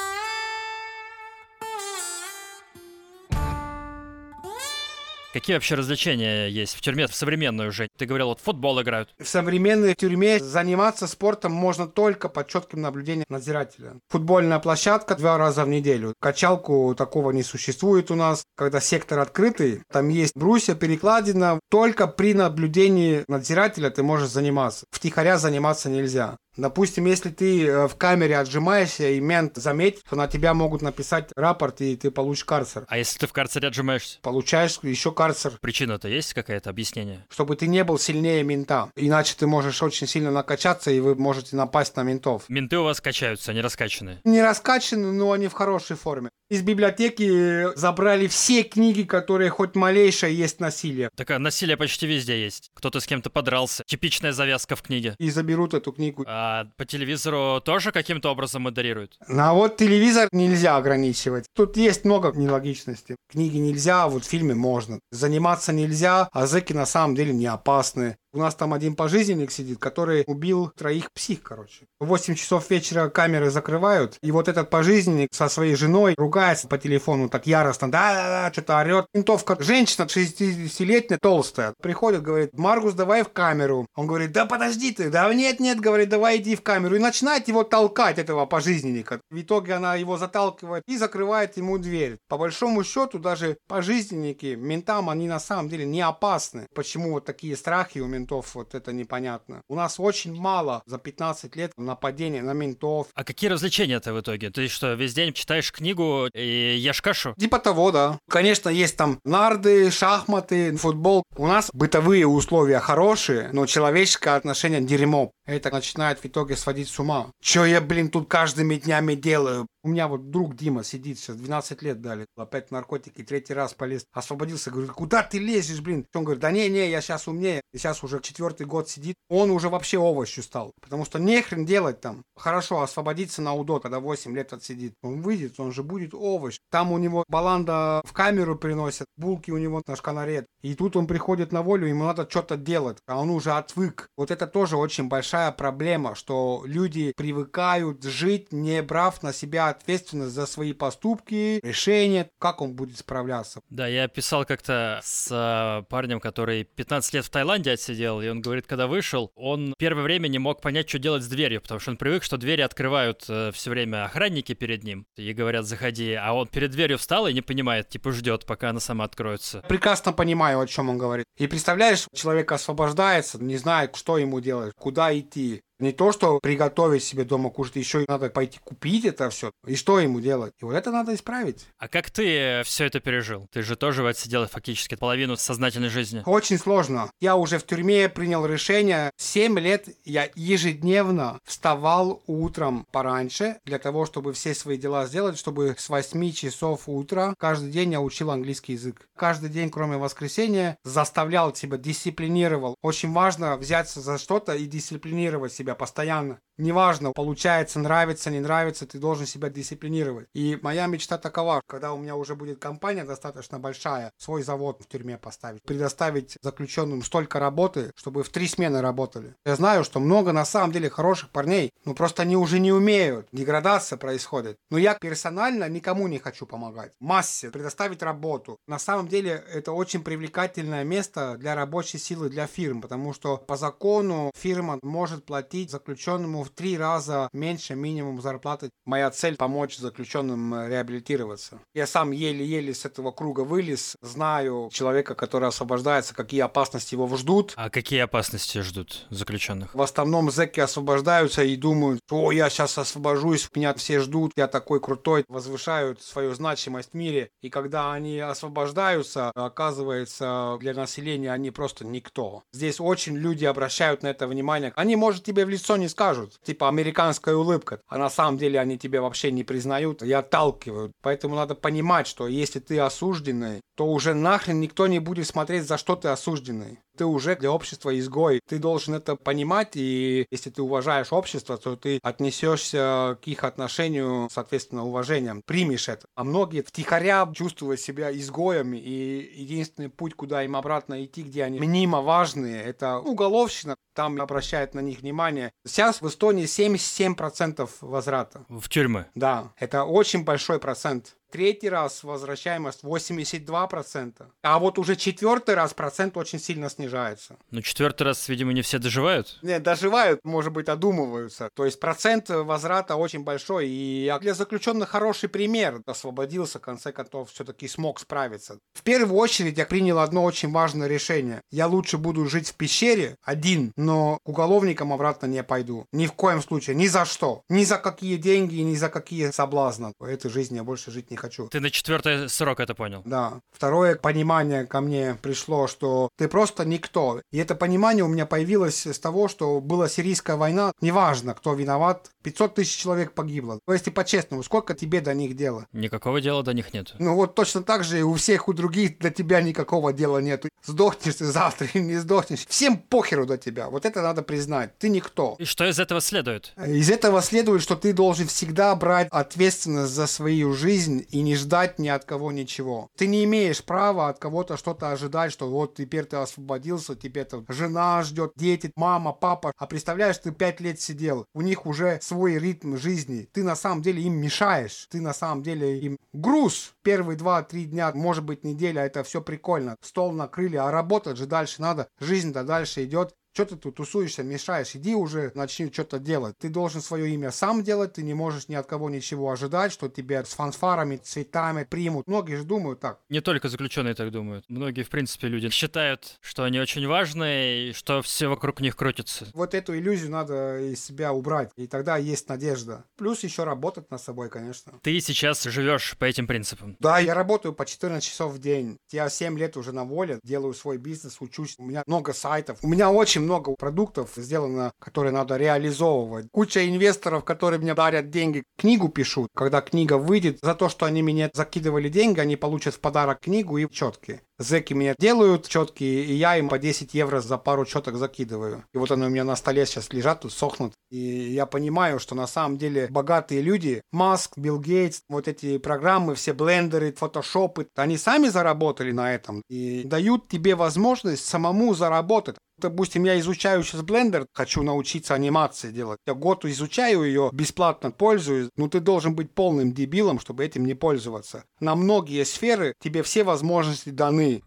Какие вообще развлечения есть в тюрьме в современной уже? Ты говорил, вот футбол играют. В современной тюрьме заниматься спортом можно только под четким наблюдением надзирателя. Футбольная площадка два раза в неделю. Качалку такого не существует у нас. Когда сектор открытый, там есть брусья, перекладина. Только при наблюдении надзирателя ты можешь заниматься. Втихаря заниматься нельзя. Допустим, если ты э, в камере отжимаешься, и мент заметит, то на тебя могут написать рапорт, и ты получишь карцер. А если ты в карцере отжимаешься? Получаешь еще карцер. Причина-то есть какая-то объяснение? Чтобы ты не был сильнее мента. Иначе ты можешь очень сильно накачаться, и вы можете напасть на ментов. Менты у вас качаются, они раскачаны? Не раскачаны, но они в хорошей форме. Из библиотеки забрали все книги, которые хоть малейшее есть насилие. Так а насилие почти везде есть. Кто-то с кем-то подрался. Типичная завязка в книге. И заберут эту книгу. А по телевизору тоже каким-то образом модерируют? А вот телевизор нельзя ограничивать. Тут есть много нелогичностей. Книги нельзя, а вот фильмы можно. Заниматься нельзя, а зэки на самом деле не опасны. У нас там один пожизненник сидит, который убил троих псих, короче. В 8 часов вечера камеры закрывают, и вот этот пожизненник со своей женой ругается по телефону так яростно, да-да-да, что-то орет. Ментовка, женщина 60-летняя, толстая, приходит, говорит, Маргус, давай в камеру. Он говорит, да подожди ты, да нет-нет, говорит, давай иди в камеру. И начинает его толкать, этого пожизненника. В итоге она его заталкивает и закрывает ему дверь. По большому счету, даже пожизненники, ментам, они на самом деле не опасны. Почему вот такие страхи у ментов? Ментов, вот это непонятно. У нас очень мало за 15 лет нападений на ментов. А какие развлечения-то в итоге? Ты что, весь день читаешь книгу и ешь кашу? Типа того, да. Конечно, есть там нарды, шахматы, футбол. У нас бытовые условия хорошие, но человеческое отношение дерьмо. Это начинает в итоге сводить с ума. Че я, блин, тут каждыми днями делаю? У меня вот друг Дима сидит сейчас, 12 лет дали, опять наркотики, третий раз полез, освободился, говорит, куда ты лезешь, блин? Он говорит, да не, не, я сейчас умнее. И сейчас уже четвертый год сидит, он уже вообще овощью стал, потому что нехрен делать там. Хорошо, освободиться на УДО, когда 8 лет отсидит. Он выйдет, он же будет овощ. Там у него баланда в камеру приносят, булки у него на шканарет. И тут он приходит на волю, ему надо что-то делать, а он уже отвык. Вот это тоже очень большая проблема, что люди привыкают жить, не брав на себя ответственность за свои поступки, решения, как он будет справляться. Да, я писал как-то с э, парнем, который 15 лет в Таиланде отсидел, и он говорит, когда вышел, он первое время не мог понять, что делать с дверью, потому что он привык, что двери открывают э, все время охранники перед ним, и говорят, заходи, а он перед дверью встал и не понимает, типа ждет, пока она сама откроется. Прекрасно понимаю, о чем он говорит. И представляешь, человек освобождается, не знает, что ему делать, куда идти. Не то, что приготовить себе дома кушать, еще и надо пойти купить это все. И что ему делать? И вот это надо исправить. А как ты все это пережил? Ты же тоже отсидел фактически половину сознательной жизни. Очень сложно. Я уже в тюрьме принял решение. Семь лет я ежедневно вставал утром пораньше для того, чтобы все свои дела сделать, чтобы с 8 часов утра каждый день я учил английский язык. Каждый день, кроме воскресенья, заставлял себя, дисциплинировал. Очень важно взяться за что-то и дисциплинировать себя себя постоянно. Неважно, получается, нравится, не нравится, ты должен себя дисциплинировать. И моя мечта такова, когда у меня уже будет компания достаточно большая, свой завод в тюрьме поставить, предоставить заключенным столько работы, чтобы в три смены работали. Я знаю, что много на самом деле хороших парней, но просто они уже не умеют, деградация происходит. Но я персонально никому не хочу помогать. Массе предоставить работу. На самом деле это очень привлекательное место для рабочей силы, для фирм, потому что по закону фирма может платить заключенному в три раза меньше минимум зарплаты. Моя цель помочь заключенным э, реабилитироваться. Я сам еле-еле с этого круга вылез, знаю человека, который освобождается, какие опасности его ждут. А какие опасности ждут заключенных? В основном зэки освобождаются и думают, о, я сейчас освобожусь, меня все ждут, я такой крутой, возвышают свою значимость в мире. И когда они освобождаются, оказывается, для населения они просто никто. Здесь очень люди обращают на это внимание. Они, может, тебе в лицо не скажут, типа американская улыбка. А на самом деле они тебя вообще не признают и отталкивают. Поэтому надо понимать, что если ты осужденный, то уже нахрен никто не будет смотреть, за что ты осужденный ты уже для общества изгой. Ты должен это понимать, и если ты уважаешь общество, то ты отнесешься к их отношению, соответственно, уважением, примешь это. А многие втихаря чувствуют себя изгоями, и единственный путь, куда им обратно идти, где они мнимо важные, это уголовщина, там обращают на них внимание. Сейчас в Эстонии 77% возврата. В тюрьмы? Да, это очень большой процент. Третий раз возвращаемость 82%. А вот уже четвертый раз процент очень сильно снижается. Ну, четвертый раз, видимо, не все доживают. Не, доживают, может быть, одумываются. То есть процент возврата очень большой. И для заключенных хороший пример. Освободился, в конце концов, все-таки смог справиться. В первую очередь я принял одно очень важное решение. Я лучше буду жить в пещере один, но к уголовникам обратно не пойду. Ни в коем случае, ни за что. Ни за какие деньги, ни за какие соблазны. Этой жизни я больше жить не хочу. Ты на четвертый срок это понял? Да. Второе понимание ко мне пришло, что ты просто никто. И это понимание у меня появилось с того, что была сирийская война. Неважно, кто виноват. 500 тысяч человек погибло. То есть, по-честному, сколько тебе до них дела? Никакого дела до них нет. Ну вот точно так же и у всех у других до тебя никакого дела нет. Сдохнешь ты завтра или не сдохнешь. Всем похеру до тебя. Вот это надо признать. Ты никто. И что из этого следует? Из этого следует, что ты должен всегда брать ответственность за свою жизнь и не ждать ни от кого ничего. Ты не имеешь права от кого-то что-то ожидать, что вот теперь ты освободился, теперь там жена ждет, дети, мама, папа. А представляешь, ты пять лет сидел, у них уже свой ритм жизни. Ты на самом деле им мешаешь. Ты на самом деле им груз. Первые два-три дня, может быть неделя, это все прикольно. Стол накрыли, а работать же дальше надо. Жизнь-то дальше идет. Что ты тут тусуешься, мешаешь? Иди уже, начни что-то делать. Ты должен свое имя сам делать, ты не можешь ни от кого ничего ожидать, что тебя с фанфарами, цветами примут. Многие же думают так. Не только заключенные так думают. Многие, в принципе, люди считают, что они очень важные и что все вокруг них крутится. Вот эту иллюзию надо из себя убрать, и тогда есть надежда. Плюс еще работать над собой, конечно. Ты сейчас живешь по этим принципам. Да, я работаю по 14 часов в день. Я 7 лет уже на воле, делаю свой бизнес, учусь. У меня много сайтов. У меня очень много продуктов сделано, которые надо реализовывать. Куча инвесторов, которые мне дарят деньги, книгу пишут. Когда книга выйдет, за то, что они мне закидывали деньги, они получат в подарок книгу и четки. Зеки меня делают четкие, и я им по 10 евро за пару четок закидываю. И вот они у меня на столе сейчас лежат, тут сохнут. И я понимаю, что на самом деле богатые люди, Маск, Билл Гейтс, вот эти программы, все блендеры, фотошопы, они сами заработали на этом и дают тебе возможность самому заработать. Допустим, я изучаю сейчас Blender, хочу научиться анимации делать. Я год изучаю ее, бесплатно пользуюсь. Но ты должен быть полным дебилом, чтобы этим не пользоваться. На многие сферы тебе все возможности даны.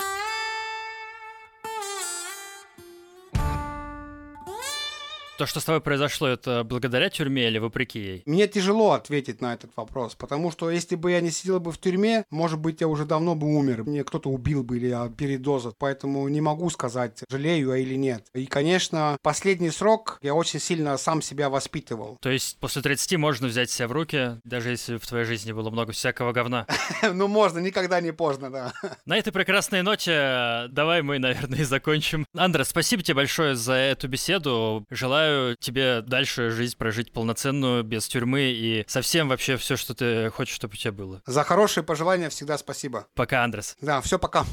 То, что с тобой произошло, это благодаря тюрьме или вопреки ей? Мне тяжело ответить на этот вопрос, потому что если бы я не сидел бы в тюрьме, может быть, я уже давно бы умер. Мне кто-то убил бы или от передоза, поэтому не могу сказать, жалею я или нет. И, конечно, последний срок я очень сильно сам себя воспитывал. То есть после 30 можно взять себя в руки, даже если в твоей жизни было много всякого говна? Ну, можно, никогда не поздно, да. На этой прекрасной ноте давай мы, наверное, и закончим. Андра, спасибо тебе большое за эту беседу. Желаю желаю тебе дальше жизнь прожить полноценную, без тюрьмы и совсем вообще все, что ты хочешь, чтобы у тебя было. За хорошие пожелания всегда спасибо. Пока, Андрес. Да, все, пока.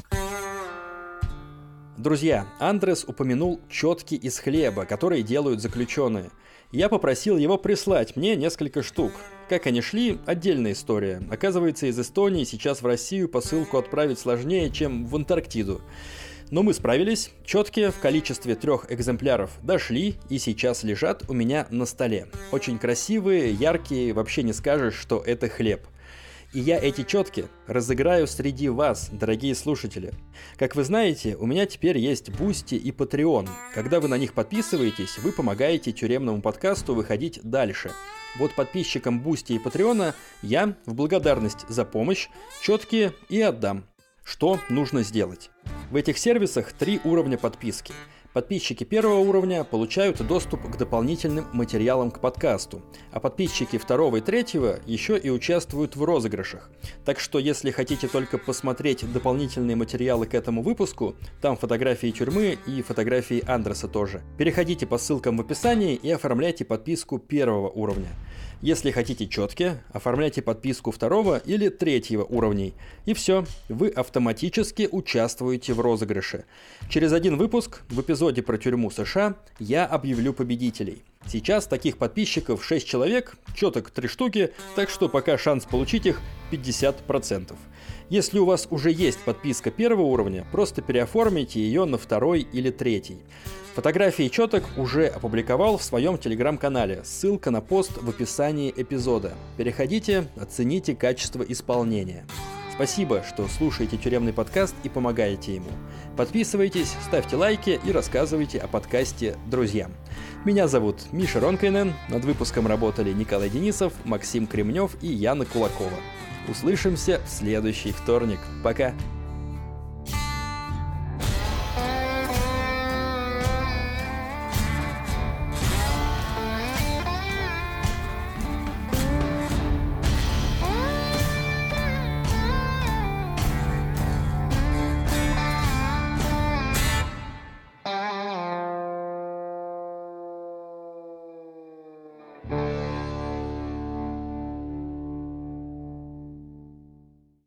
Друзья, Андрес упомянул четки из хлеба, которые делают заключенные. Я попросил его прислать мне несколько штук. Как они шли, отдельная история. Оказывается, из Эстонии сейчас в Россию посылку отправить сложнее, чем в Антарктиду. Но мы справились, четкие в количестве трех экземпляров дошли и сейчас лежат у меня на столе. Очень красивые, яркие, вообще не скажешь, что это хлеб. И я эти четки разыграю среди вас, дорогие слушатели. Как вы знаете, у меня теперь есть Бусти и Patreon. Когда вы на них подписываетесь, вы помогаете тюремному подкасту выходить дальше. Вот подписчикам Бусти и Патреона я в благодарность за помощь четки и отдам. Что нужно сделать? В этих сервисах три уровня подписки. Подписчики первого уровня получают доступ к дополнительным материалам к подкасту, а подписчики второго и третьего еще и участвуют в розыгрышах. Так что если хотите только посмотреть дополнительные материалы к этому выпуску, там фотографии тюрьмы и фотографии Андреса тоже. Переходите по ссылкам в описании и оформляйте подписку первого уровня. Если хотите четкие, оформляйте подписку второго или третьего уровней. И все, вы автоматически участвуете в розыгрыше. Через один выпуск в эпизоде про тюрьму США я объявлю победителей. Сейчас таких подписчиков 6 человек, четок 3 штуки, так что пока шанс получить их 50%. Если у вас уже есть подписка первого уровня, просто переоформите ее на второй или третий. Фотографии четок уже опубликовал в своем телеграм-канале. Ссылка на пост в описании эпизода. Переходите, оцените качество исполнения. Спасибо, что слушаете тюремный подкаст и помогаете ему. Подписывайтесь, ставьте лайки и рассказывайте о подкасте друзьям. Меня зовут Миша Ронкайнен, над выпуском работали Николай Денисов, Максим Кремнев и Яна Кулакова. Услышимся в следующий вторник. Пока!